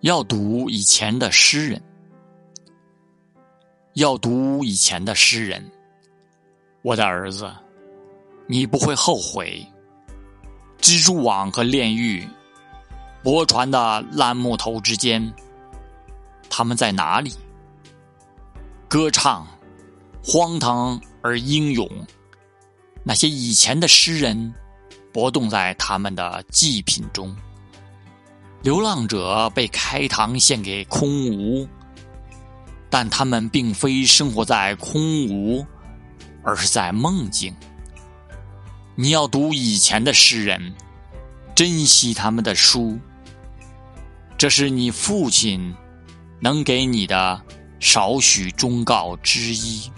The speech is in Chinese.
要读以前的诗人，要读以前的诗人。我的儿子，你不会后悔。蜘蛛网和炼狱，泊船的烂木头之间，他们在哪里？歌唱，荒唐而英勇。那些以前的诗人，搏动在他们的祭品中。流浪者被开膛献给空无，但他们并非生活在空无，而是在梦境。你要读以前的诗人，珍惜他们的书，这是你父亲能给你的少许忠告之一。